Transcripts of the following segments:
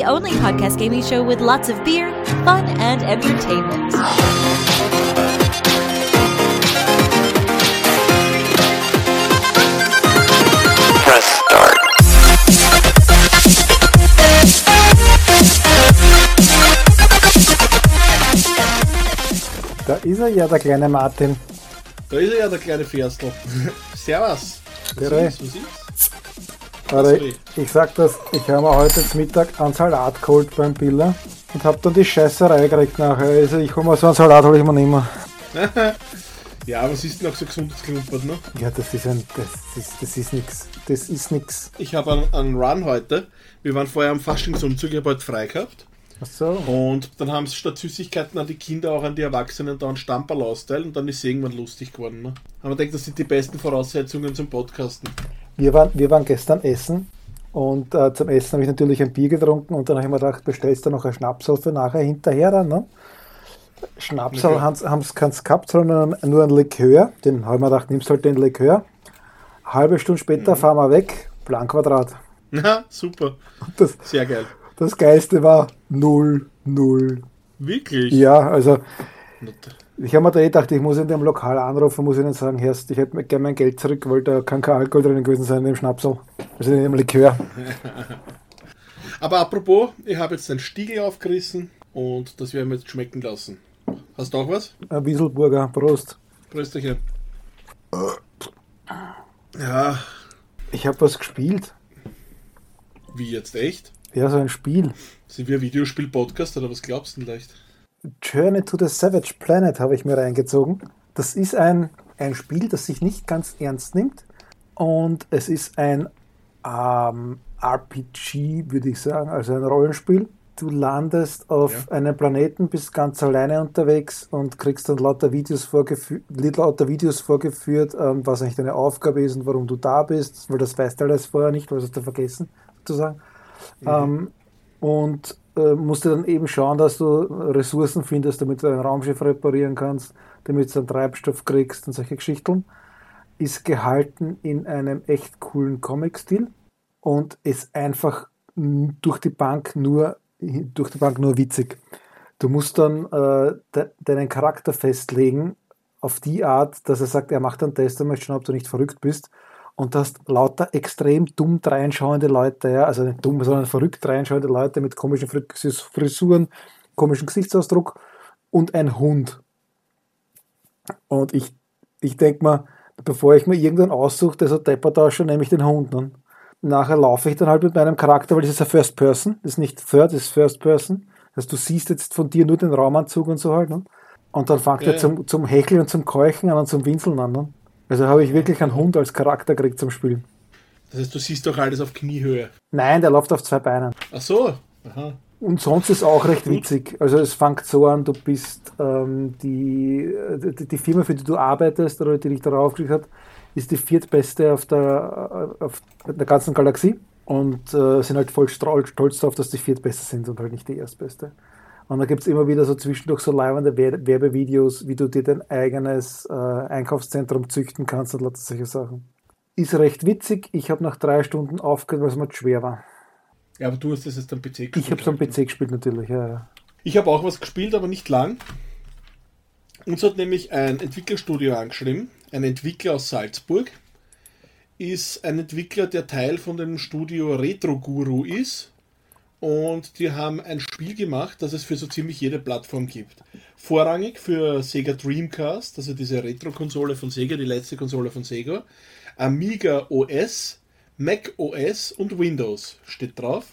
The only podcast gaming show with lots of beer, fun, and entertainment. Press start. Da ist er ja, der kleine Martin. Da ist er ja, der kleine Ferstl. Servus. Grüß. Was ist? Was ist? Warte, ich sag das, ich habe mir heute zum Mittag einen Salat geholt beim Biller und hab dann die Scheißerei gekriegt nachher. Also ich hol mir so einen Salat, hol ich mir nicht mehr. Ja, was ist denn auch so gesundes Klumpert, ne? Ja, das ist ein, das ist, das ist nix. Das ist nix. Ich habe einen, einen Run heute. Wir waren vorher am Faschingsumzug, ich habe heute frei gehabt. Ach so. Und dann haben sie statt Süßigkeiten an die Kinder auch an die Erwachsenen da einen Stamperl austeilen und dann ist es irgendwann lustig geworden. Ne? Haben wir gedacht, das sind die besten Voraussetzungen zum Podcasten. Wir waren, wir waren gestern essen und äh, zum Essen habe ich natürlich ein Bier getrunken und dann habe ich mir gedacht, bestellst du noch ein Schnapsal für nachher hinterher dann, ne? Schnapsal Okay. haben sie keins gehabt, sondern nur ein Likör. Den habe ich mir gedacht, nimmst halt den Likör. Halbe Stunde später fahren wir weg, Planquadrat. Na, super. Das, Sehr geil. das Geilste war 0, 0. Wirklich? Ja, also Not- ich habe mir da eh gedacht, ich muss in dem Lokal anrufen, muss ihnen sagen, Herrst, ich hätte gerne mein Geld zurück, weil da kann kein Alkohol drin gewesen sein in dem Schnapsal. Also in dem Likör. Aber apropos, ich habe jetzt den Stiegel aufgerissen und das werden wir jetzt schmecken lassen. Hast du auch was? Ein Wieselburger, Prost. Prösterchen. Ja, Ich habe was gespielt. wie jetzt echt? Ja, so ein Spiel. Sind wir ein Videospiel-Podcast oder was glaubst du denn leicht? Journey to the Savage Planet habe ich mir reingezogen. Das ist ein, ein Spiel, das sich nicht ganz ernst nimmt. Und es ist ein ähm, RPG, würde ich sagen, also ein Rollenspiel. Du landest auf Ja. einem Planeten, bist ganz alleine unterwegs und kriegst dann lauter Videos, vorgefü lauter Videos vorgeführt, ähm, was eigentlich deine Aufgabe ist und warum du da bist, weil das weißt du alles vorher nicht, weil hast du vergessen, sozusagen. Ähm, und äh, musst du dann eben schauen, dass du Ressourcen findest, damit du ein Raumschiff reparieren kannst, damit du einen Treibstoff kriegst und solche Geschichten. Ist gehalten in einem echt coolen Comic-Stil und ist einfach durch die Bank nur durch die Bank nur witzig. Du musst dann äh, de deinen Charakter festlegen auf die Art, dass er sagt, er macht einen Test und möchte schauen, ob du nicht verrückt bist. Und du hast lauter extrem dumm reinschauende Leute, ja, also nicht dumm, sondern verrückt reinschauende Leute mit komischen Fris- Frisuren, komischen Gesichtsausdruck und ein Hund. Und ich, ich denke mal, bevor ich mir irgendwann aussuche, der so deppert ausschaut, nehme ich den Hund. Ne? Nachher laufe ich dann halt mit meinem Charakter, weil das ist ja First Person, das ist nicht Third, das ist First Person. Das heißt, du siehst jetzt von dir nur den Raumanzug und so halt. Ne? Und dann fängt Ja, er zum, zum Hecheln und zum Keuchen an und zum Winseln an. Ne? Also habe ich wirklich einen Hund als Charakter gekriegt zum Spielen. Das heißt, du siehst doch alles auf Kniehöhe. Nein, der läuft auf zwei Beinen. Ach so. Aha. Und sonst ist auch recht witzig. Also es fängt so an, du bist ähm, die, die, die Firma, für die du arbeitest oder die dich darauf gekriegt hat, ist die viertbeste auf der, auf der ganzen Galaxie und äh, sind halt voll stolz darauf, dass die viertbeste sind und halt nicht die erstbeste. Und da gibt es immer wieder so zwischendurch so leibende Wer- Werbevideos, wie du dir dein eigenes äh, Einkaufszentrum züchten kannst und lauter solche Sachen. Ist recht witzig. Ich habe nach drei Stunden aufgehört, weil es mir zu schwer war. Ja, aber du hast das jetzt am PC gespielt. Ich habe so am? PC gespielt natürlich, ja, ja. Ich habe auch was gespielt, aber nicht lang. Uns hat nämlich ein Entwicklerstudio angeschrieben, ein Entwickler aus Salzburg, ist ein Entwickler, der Teil von dem Studio Retro Guru ist. Und die haben ein Spiel gemacht, das es für so ziemlich jede Plattform gibt. Vorrangig für Sega Dreamcast, also diese Retro-Konsole von Sega, die letzte Konsole von Sega. Amiga OS, Mac OS und Windows steht drauf.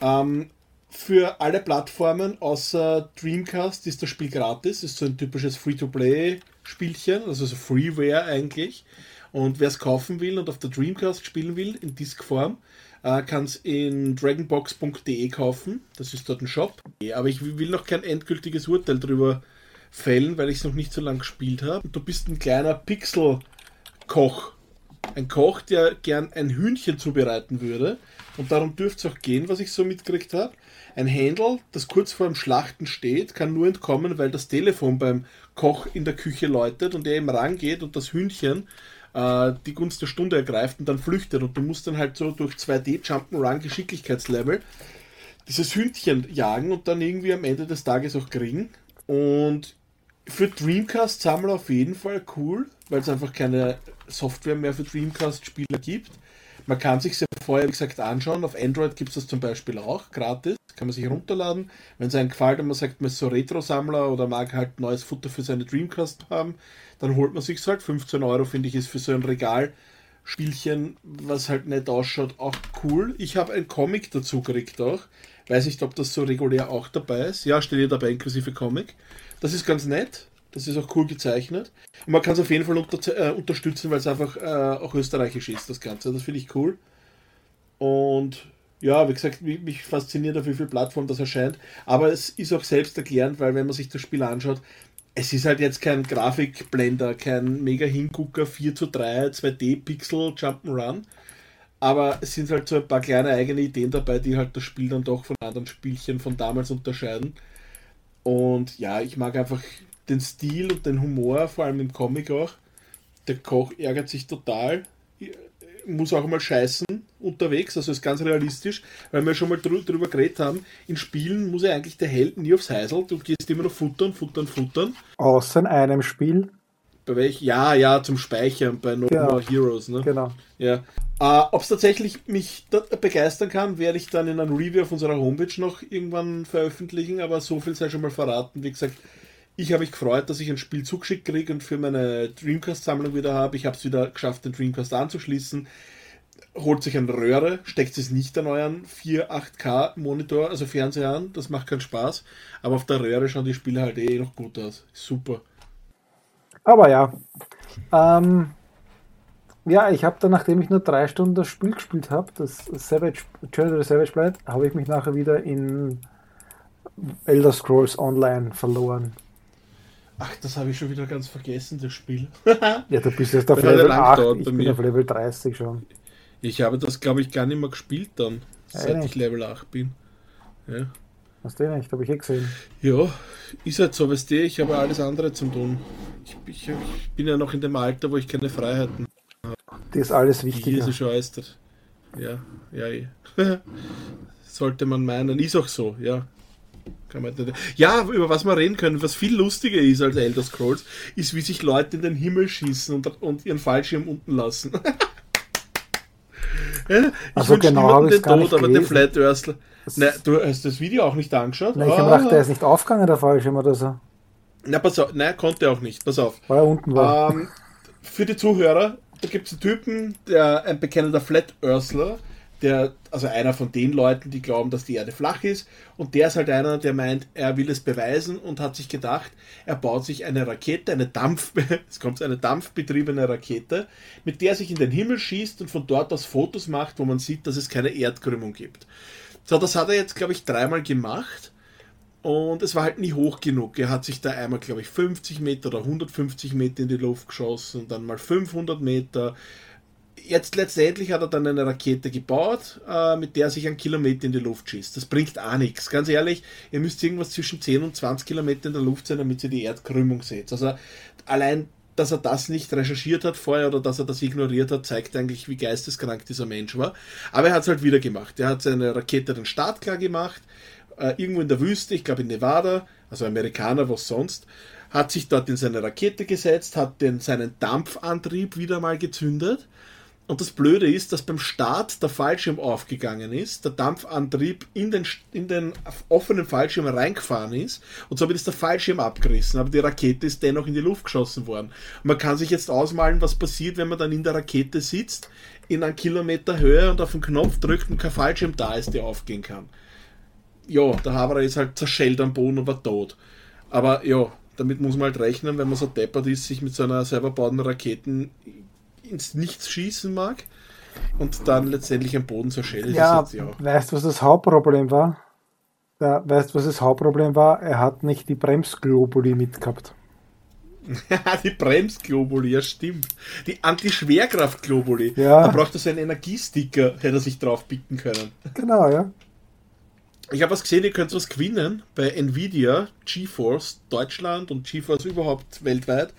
Ähm, für alle Plattformen außer Dreamcast ist das Spiel gratis. Ist so ein typisches Free-to-Play-Spielchen, also so Freeware eigentlich. Und wer es kaufen will und auf der Dreamcast spielen will, in Diskform, Äh, kann es in dragonbox.de kaufen. Das ist dort ein Shop. Aber ich will noch kein endgültiges Urteil darüber fällen, weil ich es noch nicht so lange gespielt habe. Du bist ein kleiner Pixel-Koch. Ein Koch, der gern ein Hühnchen zubereiten würde. Und darum dürfte es auch gehen, was ich so mitgekriegt habe. Ein Händel, das kurz vor dem Schlachten steht, kann nur entkommen, weil das Telefon beim Koch in der Küche läutet und er ihm rangeht und das Hühnchen äh, die Gunst der Stunde ergreift und dann flüchtet. Und du musst dann halt so durch 2D Jump'n'Run Geschicklichkeitslevel dieses Hündchen jagen und dann irgendwie am Ende des Tages auch kriegen. Und für Dreamcast-Sammler auf jeden Fall cool, weil es einfach keine Software mehr für Dreamcast-Spieler gibt. Man kann sich ja vorher, wie gesagt, anschauen. Auf Android gibt es das zum Beispiel auch, gratis. Kann man sich runterladen. Wenn es einem gefällt und man sagt, man ist so Retro-Sammler oder mag halt neues Futter für seine Dreamcast haben, dann holt man sich halt. 15 Euro finde ich ist für so ein Regalspielchen, was halt nett ausschaut, auch cool. Ich habe ein Comic dazu gekriegt auch. Weiß nicht, ob das so regulär auch dabei ist. Ja, steht hier dabei inklusive Comic. Das ist ganz nett. Das ist auch cool gezeichnet. Und man kann es auf jeden Fall unter, äh, unterstützen, weil es einfach äh, auch österreichisch ist, das Ganze. Das finde ich cool. Und ja, wie gesagt, mich, mich fasziniert, auf wie viel Plattform das erscheint. Aber es ist auch selbst erklärend, weil wenn man sich das Spiel anschaut, es ist halt jetzt kein Grafikblender, kein mega Hingucker 4 zu 3, 2D-Pixel Jump'n'Run. Aber es sind halt so ein paar kleine eigene Ideen dabei, die halt das Spiel dann doch von anderen Spielchen von damals unterscheiden. Und ja, ich mag einfach den Stil und den Humor, vor allem im Comic auch. Der Koch ärgert sich total, muss auch mal scheißen unterwegs, also ist ganz realistisch, weil wir schon mal drü drüber geredet haben, in Spielen muss ja eigentlich der Held nie aufs Heisel, du gehst immer noch futtern, futtern, futtern. Außer in einem Spiel. Bei welch? Ja, ja, zum Speichern bei No Genau. More Heroes, ne? Genau. Ja. Äh, Ob es tatsächlich mich begeistern kann, werde ich dann in einem Review auf unserer Homepage noch irgendwann veröffentlichen, aber so viel sei schon mal verraten. Wie gesagt, ich habe mich gefreut, dass ich ein Spiel zugeschickt kriege und für meine Dreamcast-Sammlung wieder habe. Ich habe es wieder geschafft, den Dreamcast anzuschließen. Holt sich eine Röhre, steckt es nicht an euren 4 8K Monitor, also Fernseher an, das macht keinen Spaß. Aber auf der Röhre schauen die Spiele halt eh noch gut aus. Super. Aber ja. Ähm, ja, ich habe dann, nachdem ich nur drei Stunden das Spiel gespielt habe, das Savage, Journey to Savage Blight, habe ich mich nachher wieder in Elder Scrolls Online verloren. Ach, das habe ich schon wieder ganz vergessen, das Spiel. Ja, du bist jetzt auf ja Level lang 8, gedauert ich bei bin mir. auf Level 30 schon. Ich habe das, glaube ich, gar nicht mehr gespielt dann, seit nicht. ich Level 8 bin. Ja. Hast du nicht, habe ich eh gesehen. Ja, ist halt so, weißt du, ich habe alles andere zum tun. Ich, ich, ich bin ja noch in dem Alter, wo ich keine Freiheiten Das ist alles es schon alles der- Ja, ja, eh. Sollte man meinen. Ist auch so, ja. Nicht. Ja, über was wir reden können, was viel lustiger ist als Elder Scrolls, ist, wie sich Leute in den Himmel schießen und, und ihren Fallschirm unten lassen. ich Ach so, wünsch genau, niemandem hab ich's den gar nicht Tod, aber der gelesen. Flat Earthler. Nein, du hast das Video auch nicht angeschaut? Nein, ich habe Ah. gedacht, der ist nicht aufgegangen, der Fallschirm oder so. Na, pass auf, nein, konnte auch nicht. Pass auf. Weil er unten war. Ähm, für die Zuhörer, da gibt es einen Typen, der ein bekennender Flat Earthler, der, also einer von den Leuten, die glauben, dass die Erde flach ist, und der ist halt einer, der meint, er will es beweisen und hat sich gedacht, er baut sich eine Rakete, eine Dampf, es kommt eine dampfbetriebene Rakete, mit der er sich in den Himmel schießt und von dort aus Fotos macht, wo man sieht, dass es keine Erdkrümmung gibt. So, das hat er jetzt, glaube ich, dreimal gemacht. Und es war halt nie hoch genug. Er hat sich da einmal, glaube ich, 50 Meter oder 150 Meter in die Luft geschossen, dann mal 500 Meter. Jetzt letztendlich hat er dann eine Rakete gebaut, äh, mit der er sich einen Kilometer in die Luft schießt. Das bringt auch nichts. Ganz ehrlich, ihr müsst irgendwas zwischen 10 und 20 Kilometer in der Luft sein, damit ihr die Erdkrümmung seht. Also allein, dass er das nicht recherchiert hat vorher oder dass er das ignoriert hat, zeigt eigentlich, wie geisteskrank dieser Mensch war. Aber er hat es halt wieder gemacht. Er hat seine Rakete den Start klar gemacht, äh, irgendwo in der Wüste, ich glaube in Nevada, also Amerikaner, was sonst, hat sich dort in seine Rakete gesetzt, hat den, seinen Dampfantrieb wieder mal gezündet. Und das Blöde ist, dass beim Start der Fallschirm aufgegangen ist, der Dampfantrieb in den, in den offenen Fallschirm reingefahren ist und somit ist der Fallschirm abgerissen, aber die Rakete ist dennoch in die Luft geschossen worden. Man kann sich jetzt ausmalen, was passiert, wenn man dann in der Rakete sitzt, in einem Kilometer Höhe und auf den Knopf drückt und kein Fallschirm da ist, der aufgehen kann ja, der Haberer ist halt zerschellt am Boden und war tot. Aber ja, damit muss man halt rechnen, wenn man so deppert ist, sich mit so einer selber bauten Raketen ins Nichts schießen mag. und dann letztendlich am Boden zerschellt. Ja, weißt du, was das Hauptproblem war? Ja, weißt du, was das Hauptproblem war? Er hat nicht die Bremsglobuli mitgehabt. die Bremsglobuli, ja stimmt. Die Anti-Schwerkraft-Globuli. Ja. Da braucht er so einen Energiesticker, hätte er sich drauf picken können. Genau, ja. Ich habe was gesehen, ihr könnt was gewinnen bei Nvidia, GeForce Deutschland und GeForce überhaupt weltweit.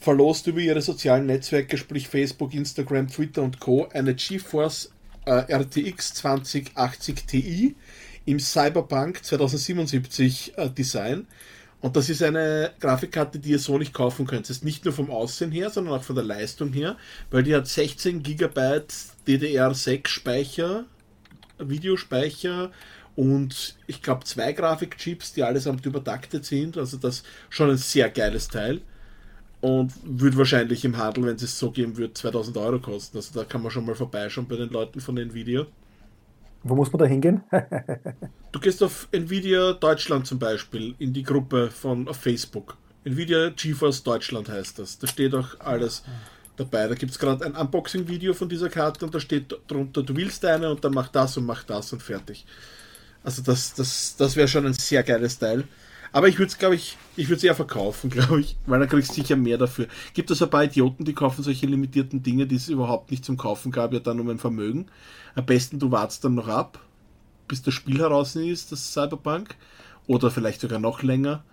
Verlost über ihre sozialen Netzwerke, sprich Facebook, Instagram, Twitter und Co. eine GeForce äh, RTX 2080 Ti im Cyberpunk 2077 äh, Design. Und das ist eine Grafikkarte, die ihr so nicht kaufen könnt. Das ist nicht nur vom Aussehen her, sondern auch von der Leistung her, weil die hat 16 GB DDR6 Speicher, Videospeicher und ich glaube zwei Grafikchips, die allesamt übertaktet sind. Also das schon ein sehr geiles Teil. Und würde wahrscheinlich im Handel, wenn es so geben würde, 2000 Euro kosten. Also da kann man schon mal vorbeischauen bei den Leuten von Nvidia. Wo muss man da hingehen? Du gehst auf Nvidia Deutschland zum Beispiel in die Gruppe von auf Facebook. Nvidia GeForce Deutschland heißt das. Da steht auch alles dabei. Da gibt es gerade ein Unboxing-Video von dieser Karte und da steht drunter, du willst eine und dann mach das und mach das und fertig. Also das, das, das wäre schon ein sehr geiles Teil. Aber ich würde es, glaube ich, ich würde es eher verkaufen, glaube ich, weil dann kriegst du sicher mehr dafür. Gibt es ein paar Idioten, die kaufen solche limitierten Dinge, die es überhaupt nicht zum Kaufen gab, ja dann um ein Vermögen. Am besten du wartest dann noch ab, bis das Spiel heraus ist, das Cyberpunk, oder vielleicht sogar noch länger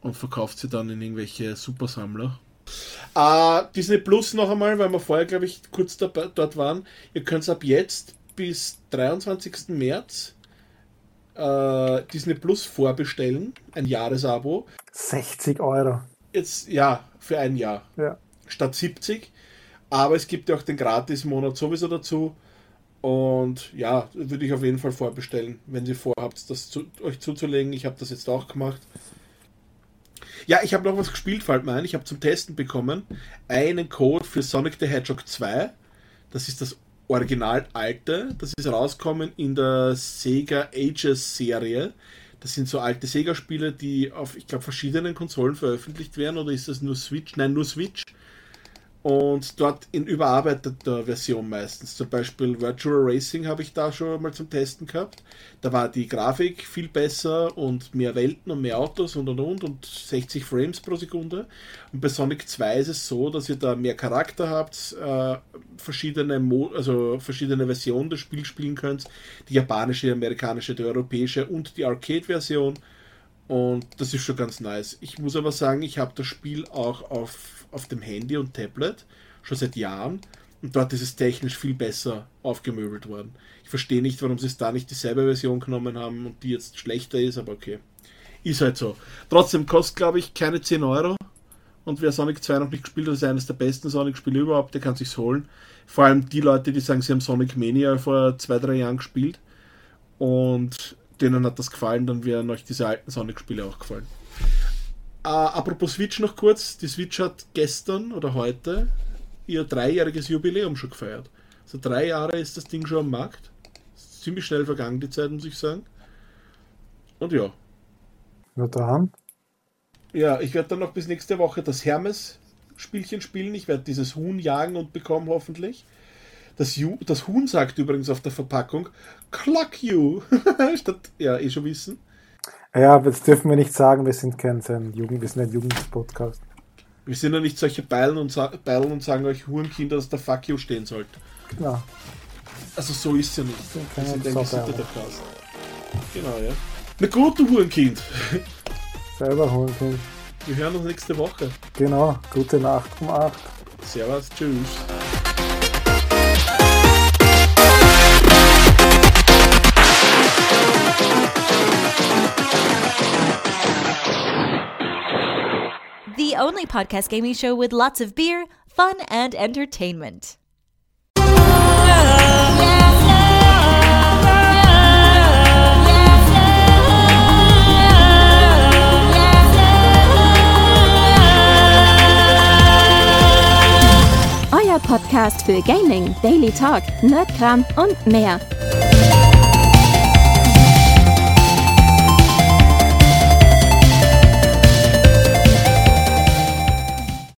und verkauft sie dann in irgendwelche Supersammler. Äh, Disney Plus noch einmal, weil wir vorher, glaube ich, kurz dabei, dort waren. Ihr könnt ab jetzt bis 23. März äh, Disney Plus vorbestellen, ein Jahresabo. 60 Euro. Jetzt, ja, für ein Jahr Ja. statt 70. Aber es gibt ja auch den Gratis-Monat sowieso dazu. Und ja, würde ich auf jeden Fall vorbestellen, wenn ihr vorhabt, das zu, euch zuzulegen. Ich habe das jetzt auch gemacht. Ja, ich habe noch was gespielt, fällt mir ein. Ich habe zum Testen bekommen einen Code für Sonic the Hedgehog 2. Das ist das Original alte. Das ist rausgekommen in der Sega Ages Serie. Das sind so alte Sega-Spiele, die auf, ich glaube, verschiedenen Konsolen veröffentlicht werden. Oder ist das nur Switch? Nein, nur Switch. Und dort in überarbeiteter Version meistens. Zum Beispiel Virtual Racing habe ich da schon mal zum Testen gehabt. Da war die Grafik viel besser und mehr Welten und mehr Autos und und und und 60 Frames pro Sekunde. Und bei Sonic 2 ist es so, dass ihr da mehr Charakter habt, äh, verschiedene, Mo also verschiedene Versionen des Spiels spielen könnt. Die japanische, die amerikanische, die europäische und die Arcade-Version. Und das ist schon ganz nice. Ich muss aber sagen, ich habe das Spiel auch auf, auf dem Handy und Tablet schon seit Jahren. Und dort ist es technisch viel besser aufgemöbelt worden. Ich verstehe nicht, warum sie es da nicht dieselbe Version genommen haben und die jetzt schlechter ist, aber okay. Ist halt so. Trotzdem kostet, glaube ich, keine 10 Euro. Und wer Sonic 2 noch nicht gespielt hat, ist eines der besten Sonic-Spiele überhaupt, der kann sich's holen. Vor allem die Leute, die sagen, sie haben Sonic Mania vor zwei, drei Jahren gespielt. Und denen hat das gefallen, dann werden euch diese alten Sonic-Spiele auch gefallen. Äh, apropos Switch noch kurz. Die Switch hat gestern oder heute ihr dreijähriges Jubiläum schon gefeiert. Also drei Jahre ist das Ding schon am Markt. Ist ziemlich schnell vergangen, die Zeit, muss ich sagen. Und ja. Nur dran. Ja, ich werde dann noch bis nächste Woche das Hermes-Spielchen spielen. Ich werde dieses Huhn jagen und bekommen, hoffentlich. Das, Ju das Huhn sagt übrigens auf der Verpackung, Clock you! Statt, ja, eh schon wissen. Ja, aber jetzt dürfen wir nicht sagen, wir sind kein Jugend, wir sind ein Jugendpodcast. Wir sind ja nicht solche Beilen und, Beilen und sagen euch Hurenkinder, dass der Fuck you stehen sollte. Genau. Also so ist es ja nicht. Wir sind ein gesitteter Cast. Genau, ja. Na gut, du Hurenkind. Selber können. Wir hören uns nächste Woche. Genau. Gute Nacht um 8. Servus, tschüss. Only podcast gaming show with lots of beer, fun, and entertainment. Euer Podcast für Gaming, Daily Talk, Nerdkram und mehr.